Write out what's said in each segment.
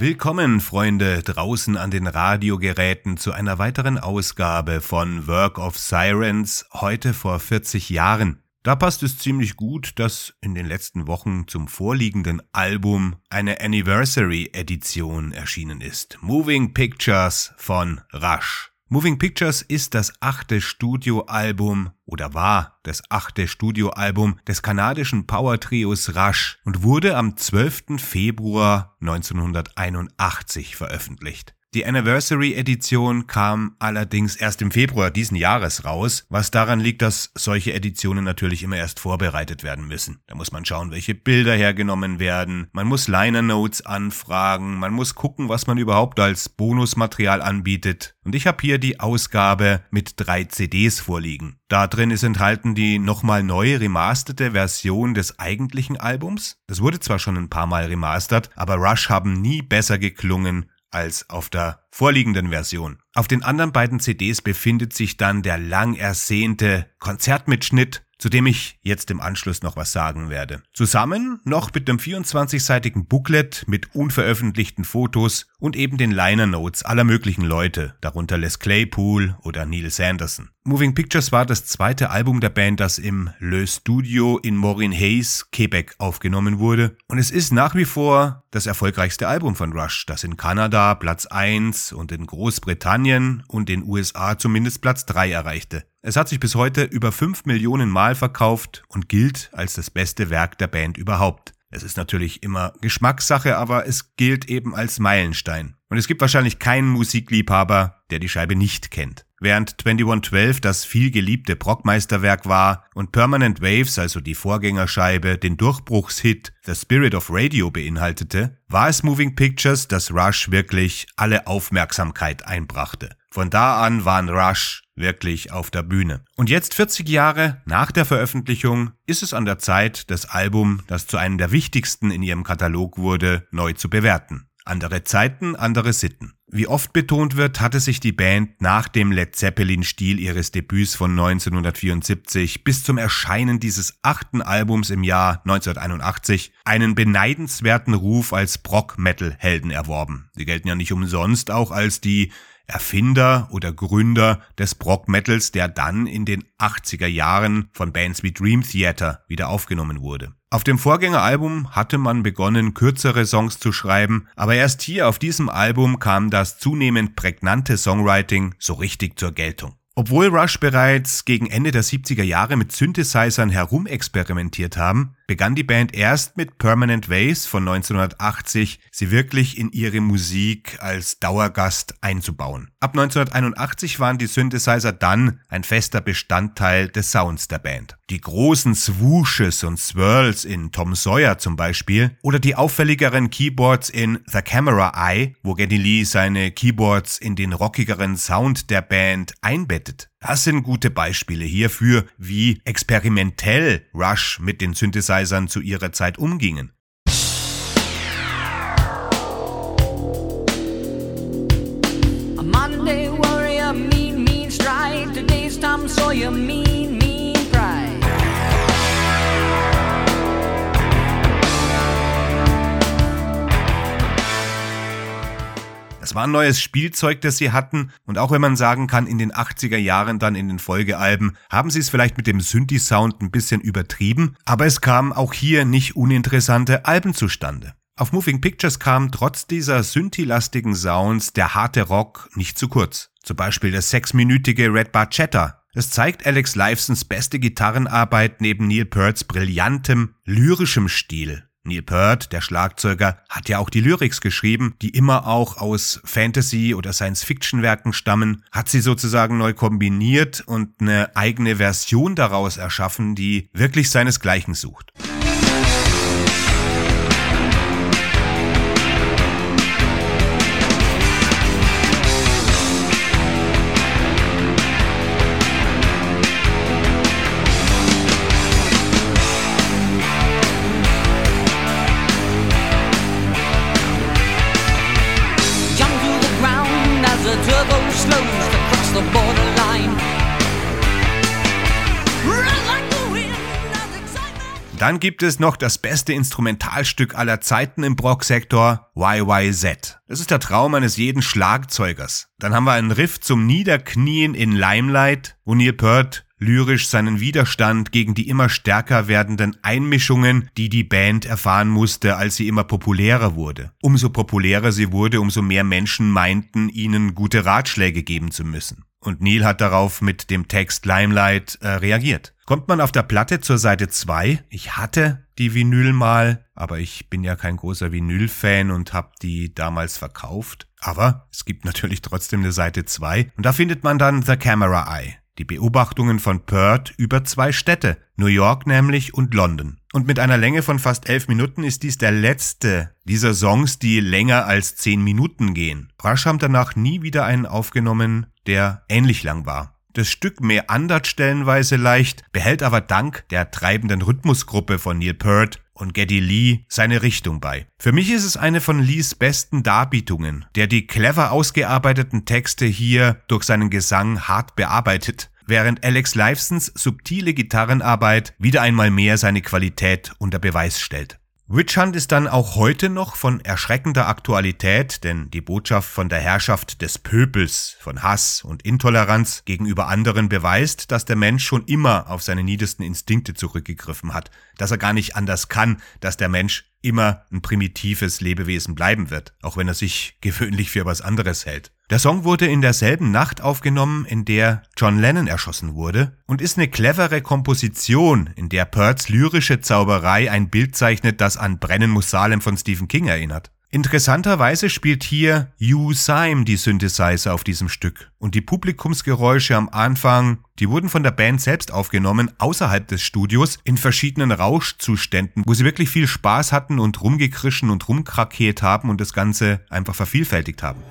Willkommen, Freunde, draußen an den Radiogeräten zu einer weiteren Ausgabe von Work of Sirens, heute vor 40 Jahren. Da passt es ziemlich gut, dass in den letzten Wochen zum vorliegenden Album eine Anniversary Edition erschienen ist. Moving Pictures von Rush. Moving Pictures ist das achte Studioalbum oder war das achte Studioalbum des kanadischen Power-Trios Rush und wurde am 12. Februar 1981 veröffentlicht. Die Anniversary Edition kam allerdings erst im Februar diesen Jahres raus, was daran liegt, dass solche Editionen natürlich immer erst vorbereitet werden müssen. Da muss man schauen, welche Bilder hergenommen werden, man muss Liner Notes anfragen, man muss gucken, was man überhaupt als Bonusmaterial anbietet. Und ich habe hier die Ausgabe mit drei CDs vorliegen. Da drin ist enthalten die nochmal neu remasterte Version des eigentlichen Albums. Das wurde zwar schon ein paar Mal remastert, aber Rush haben nie besser geklungen als auf der vorliegenden Version. Auf den anderen beiden CDs befindet sich dann der lang ersehnte Konzertmitschnitt zu dem ich jetzt im Anschluss noch was sagen werde. Zusammen noch mit dem 24-seitigen Booklet mit unveröffentlichten Fotos und eben den Liner Notes aller möglichen Leute, darunter Les Claypool oder Neil Sanderson. Moving Pictures war das zweite Album der Band, das im Le Studio in Maureen Hayes, Quebec aufgenommen wurde und es ist nach wie vor das erfolgreichste Album von Rush, das in Kanada Platz 1 und in Großbritannien und den USA zumindest Platz 3 erreichte. Es hat sich bis heute über 5 Millionen Mal verkauft und gilt als das beste Werk der Band überhaupt. Es ist natürlich immer Geschmackssache, aber es gilt eben als Meilenstein. Und es gibt wahrscheinlich keinen Musikliebhaber, der die Scheibe nicht kennt. Während 2112 das viel geliebte Brockmeisterwerk war und Permanent Waves, also die Vorgängerscheibe, den Durchbruchshit The Spirit of Radio beinhaltete, war es Moving Pictures, das Rush wirklich alle Aufmerksamkeit einbrachte. Von da an waren Rush wirklich auf der Bühne. Und jetzt 40 Jahre nach der Veröffentlichung ist es an der Zeit, das Album, das zu einem der wichtigsten in ihrem Katalog wurde, neu zu bewerten. Andere Zeiten, andere Sitten. Wie oft betont wird, hatte sich die Band nach dem Led Zeppelin-Stil ihres Debüts von 1974 bis zum Erscheinen dieses achten Albums im Jahr 1981 einen beneidenswerten Ruf als Brock-Metal-Helden erworben. Sie gelten ja nicht umsonst auch als die Erfinder oder Gründer des Brock Metals, der dann in den 80er Jahren von Bands wie Dream Theater wieder aufgenommen wurde. Auf dem Vorgängeralbum hatte man begonnen, kürzere Songs zu schreiben, aber erst hier auf diesem Album kam das zunehmend prägnante Songwriting so richtig zur Geltung. Obwohl Rush bereits gegen Ende der 70er Jahre mit Synthesizern herumexperimentiert haben, begann die Band erst mit Permanent Ways von 1980, sie wirklich in ihre Musik als Dauergast einzubauen. Ab 1981 waren die Synthesizer dann ein fester Bestandteil des Sounds der Band. Die großen Swooshes und Swirls in Tom Sawyer zum Beispiel oder die auffälligeren Keyboards in The Camera Eye, wo Geddy Lee seine Keyboards in den rockigeren Sound der Band einbettet. Das sind gute Beispiele hierfür, wie experimentell Rush mit den Synthesizern zu ihrer Zeit umgingen. A Monday warrior, mean, mean stride. Today's Tom Sawyer, mean. Es war ein neues Spielzeug, das sie hatten und auch wenn man sagen kann, in den 80er Jahren dann in den Folgealben haben sie es vielleicht mit dem Synthi-Sound ein bisschen übertrieben, aber es kamen auch hier nicht uninteressante Alben zustande. Auf Moving Pictures kam trotz dieser Synthi-lastigen Sounds der harte Rock nicht zu kurz. Zum Beispiel das sechsminütige Red Bar Chatter. Es zeigt Alex Lifesons beste Gitarrenarbeit neben Neil Pearts brillantem, lyrischem Stil. Neil Peart, der Schlagzeuger, hat ja auch die Lyrics geschrieben, die immer auch aus Fantasy- oder Science-Fiction-Werken stammen, hat sie sozusagen neu kombiniert und eine eigene Version daraus erschaffen, die wirklich seinesgleichen sucht. Dann gibt es noch das beste Instrumentalstück aller Zeiten im Brock-Sektor, YYZ. Das ist der Traum eines jeden Schlagzeugers. Dann haben wir einen Riff zum Niederknien in Limelight, wo Neil Peart lyrisch seinen Widerstand gegen die immer stärker werdenden Einmischungen, die die Band erfahren musste, als sie immer populärer wurde. Umso populärer sie wurde, umso mehr Menschen meinten, ihnen gute Ratschläge geben zu müssen. Und Neil hat darauf mit dem Text Limelight äh, reagiert. Kommt man auf der Platte zur Seite 2, ich hatte die Vinyl mal, aber ich bin ja kein großer Vinyl-Fan und habe die damals verkauft. Aber es gibt natürlich trotzdem eine Seite 2 und da findet man dann The Camera Eye die Beobachtungen von Peart über zwei Städte, New York nämlich und London. Und mit einer Länge von fast elf Minuten ist dies der letzte dieser Songs, die länger als zehn Minuten gehen. Rush haben danach nie wieder einen aufgenommen, der ähnlich lang war. Das Stück meandert stellenweise leicht, behält aber dank der treibenden Rhythmusgruppe von Neil Peart und Geddy Lee seine Richtung bei. Für mich ist es eine von Lees besten Darbietungen, der die clever ausgearbeiteten Texte hier durch seinen Gesang hart bearbeitet, während Alex Lifesons subtile Gitarrenarbeit wieder einmal mehr seine Qualität unter Beweis stellt. Witch Hunt ist dann auch heute noch von erschreckender Aktualität, denn die Botschaft von der Herrschaft des Pöbels, von Hass und Intoleranz gegenüber anderen beweist, dass der Mensch schon immer auf seine niedersten Instinkte zurückgegriffen hat, dass er gar nicht anders kann, dass der Mensch immer ein primitives Lebewesen bleiben wird, auch wenn er sich gewöhnlich für was anderes hält. Der Song wurde in derselben Nacht aufgenommen, in der John Lennon erschossen wurde und ist eine clevere Komposition, in der Perts lyrische Zauberei ein Bild zeichnet, das an Brennen muss Salem von Stephen King erinnert. Interessanterweise spielt hier Hugh Syme die Synthesizer auf diesem Stück. Und die Publikumsgeräusche am Anfang, die wurden von der Band selbst aufgenommen, außerhalb des Studios, in verschiedenen Rauschzuständen, wo sie wirklich viel Spaß hatten und rumgekrischen und rumkrakeet haben und das Ganze einfach vervielfältigt haben.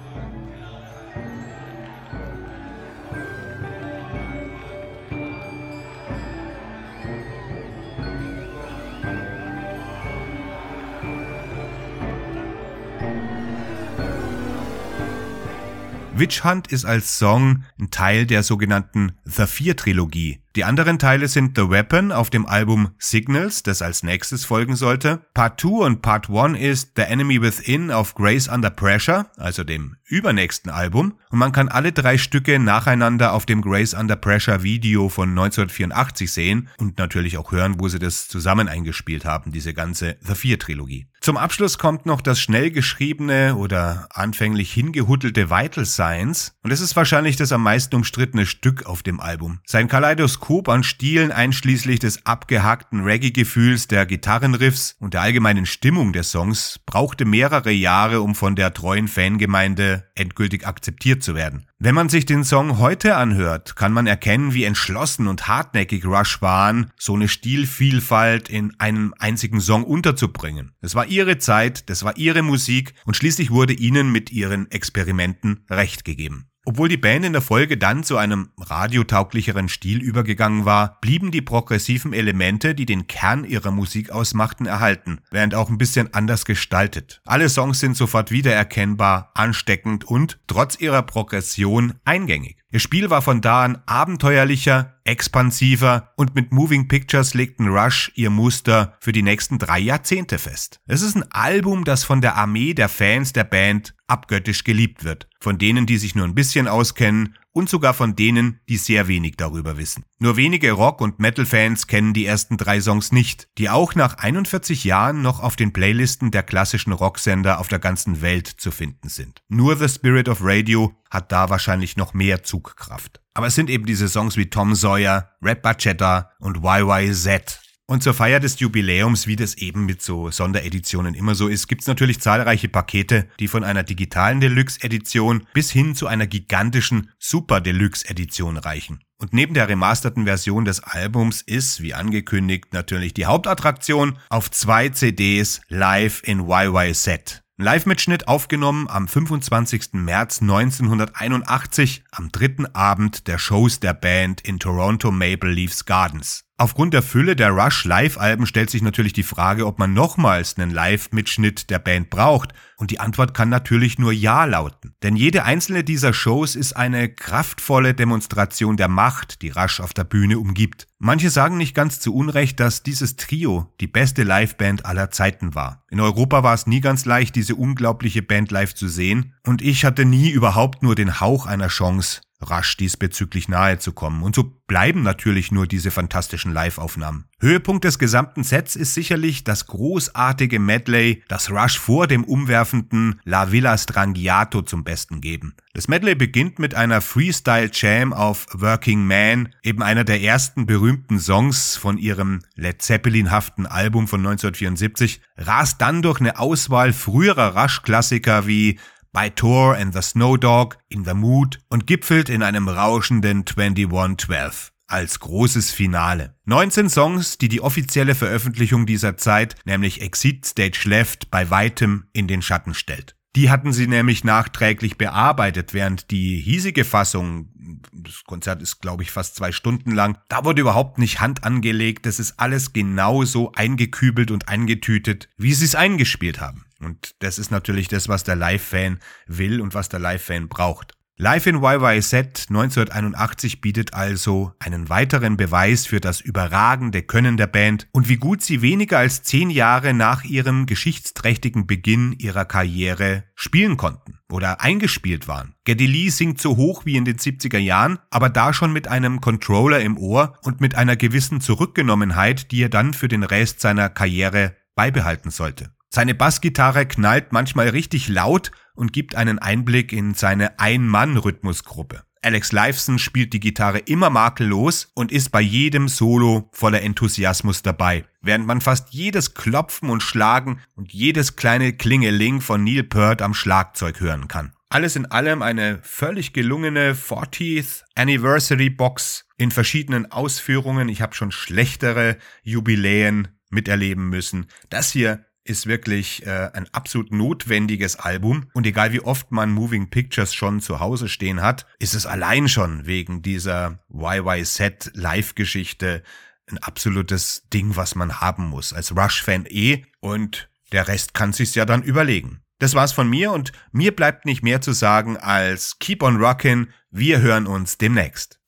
Witch Hunt ist als Song ein Teil der sogenannten The Fear Trilogie. Die anderen Teile sind The Weapon auf dem Album Signals, das als nächstes folgen sollte. Part 2 und Part 1 ist The Enemy Within auf Grace Under Pressure, also dem übernächsten Album. Und man kann alle drei Stücke nacheinander auf dem Grace Under Pressure Video von 1984 sehen und natürlich auch hören, wo sie das zusammen eingespielt haben, diese ganze The Fear Trilogie. Zum Abschluss kommt noch das schnell geschriebene oder anfänglich hingehuttelte Vital Science und es ist wahrscheinlich das am meisten umstrittene Stück auf dem Album. Sein Kaleidoskop an Stilen einschließlich des abgehackten Reggae-Gefühls der Gitarrenriffs und der allgemeinen Stimmung der Songs brauchte mehrere Jahre, um von der treuen Fangemeinde endgültig akzeptiert zu werden. Wenn man sich den Song heute anhört, kann man erkennen, wie entschlossen und hartnäckig Rush waren, so eine Stilvielfalt in einem einzigen Song unterzubringen. Es war ihre Zeit, das war ihre Musik und schließlich wurde ihnen mit ihren Experimenten Recht gegeben. Obwohl die Band in der Folge dann zu einem radiotauglicheren Stil übergegangen war, blieben die progressiven Elemente, die den Kern ihrer Musik ausmachten, erhalten, während auch ein bisschen anders gestaltet. Alle Songs sind sofort wiedererkennbar, ansteckend und, trotz ihrer Progression, eingängig. Ihr Spiel war von da an abenteuerlicher, expansiver und mit Moving Pictures legten Rush ihr Muster für die nächsten drei Jahrzehnte fest. Es ist ein Album, das von der Armee der Fans der Band abgöttisch geliebt wird. Von denen, die sich nur ein bisschen auskennen und sogar von denen, die sehr wenig darüber wissen. Nur wenige Rock- und Metal-Fans kennen die ersten drei Songs nicht, die auch nach 41 Jahren noch auf den Playlisten der klassischen Rocksender auf der ganzen Welt zu finden sind. Nur The Spirit of Radio hat da wahrscheinlich noch mehr Zugkraft. Aber es sind eben diese Songs wie Tom Sawyer, Red Bachetta und YYZ, und zur Feier des Jubiläums, wie das eben mit so Sondereditionen immer so ist, gibt's natürlich zahlreiche Pakete, die von einer digitalen Deluxe-Edition bis hin zu einer gigantischen Super Deluxe-Edition reichen. Und neben der remasterten Version des Albums ist, wie angekündigt, natürlich die Hauptattraktion auf zwei CDs live in YYZ. Live-Mitschnitt aufgenommen am 25. März 1981, am dritten Abend der Shows der Band in Toronto Maple Leafs Gardens. Aufgrund der Fülle der Rush Live-Alben stellt sich natürlich die Frage, ob man nochmals einen Live-Mitschnitt der Band braucht. Und die Antwort kann natürlich nur Ja lauten. Denn jede einzelne dieser Shows ist eine kraftvolle Demonstration der Macht, die Rush auf der Bühne umgibt. Manche sagen nicht ganz zu Unrecht, dass dieses Trio die beste Liveband aller Zeiten war. In Europa war es nie ganz leicht, diese unglaubliche Band live zu sehen. Und ich hatte nie überhaupt nur den Hauch einer Chance, rasch diesbezüglich nahe zu kommen. Und so bleiben natürlich nur diese fantastischen Live-Aufnahmen. Höhepunkt des gesamten Sets ist sicherlich das großartige Medley, das Rush vor dem umwerfenden La Villa Strangiato zum Besten geben. Das Medley beginnt mit einer Freestyle-Jam auf Working Man, eben einer der ersten berühmten Songs von ihrem Led Zeppelin-haften Album von 1974, rast dann durch eine Auswahl früherer Rush-Klassiker wie by Thor and the Snow Dog, In the Mood und gipfelt in einem rauschenden 2112 als großes Finale. 19 Songs, die die offizielle Veröffentlichung dieser Zeit, nämlich Exit Stage Left, bei weitem in den Schatten stellt. Die hatten sie nämlich nachträglich bearbeitet, während die hiesige Fassung, das Konzert ist glaube ich fast zwei Stunden lang, da wurde überhaupt nicht Hand angelegt, das ist alles genauso eingekübelt und eingetütet, wie sie es eingespielt haben. Und das ist natürlich das, was der Live-Fan will und was der Live-Fan braucht. Live in YYZ 1981 bietet also einen weiteren Beweis für das überragende Können der Band und wie gut sie weniger als zehn Jahre nach ihrem geschichtsträchtigen Beginn ihrer Karriere spielen konnten oder eingespielt waren. Geddy Lee singt so hoch wie in den 70er Jahren, aber da schon mit einem Controller im Ohr und mit einer gewissen Zurückgenommenheit, die er dann für den Rest seiner Karriere beibehalten sollte. Seine Bassgitarre knallt manchmal richtig laut und gibt einen Einblick in seine Ein-Mann-Rhythmusgruppe. Alex Lifeson spielt die Gitarre immer makellos und ist bei jedem Solo voller Enthusiasmus dabei, während man fast jedes Klopfen und Schlagen und jedes kleine Klingeling von Neil Peart am Schlagzeug hören kann. Alles in allem eine völlig gelungene 40th Anniversary Box in verschiedenen Ausführungen. Ich habe schon schlechtere Jubiläen miterleben müssen. Das hier ist wirklich äh, ein absolut notwendiges Album. Und egal wie oft man Moving Pictures schon zu Hause stehen hat, ist es allein schon wegen dieser YYZ Live-Geschichte ein absolutes Ding, was man haben muss. Als Rush-Fan eh. Und der Rest kann sich's ja dann überlegen. Das war's von mir und mir bleibt nicht mehr zu sagen als Keep on Rockin'. Wir hören uns demnächst.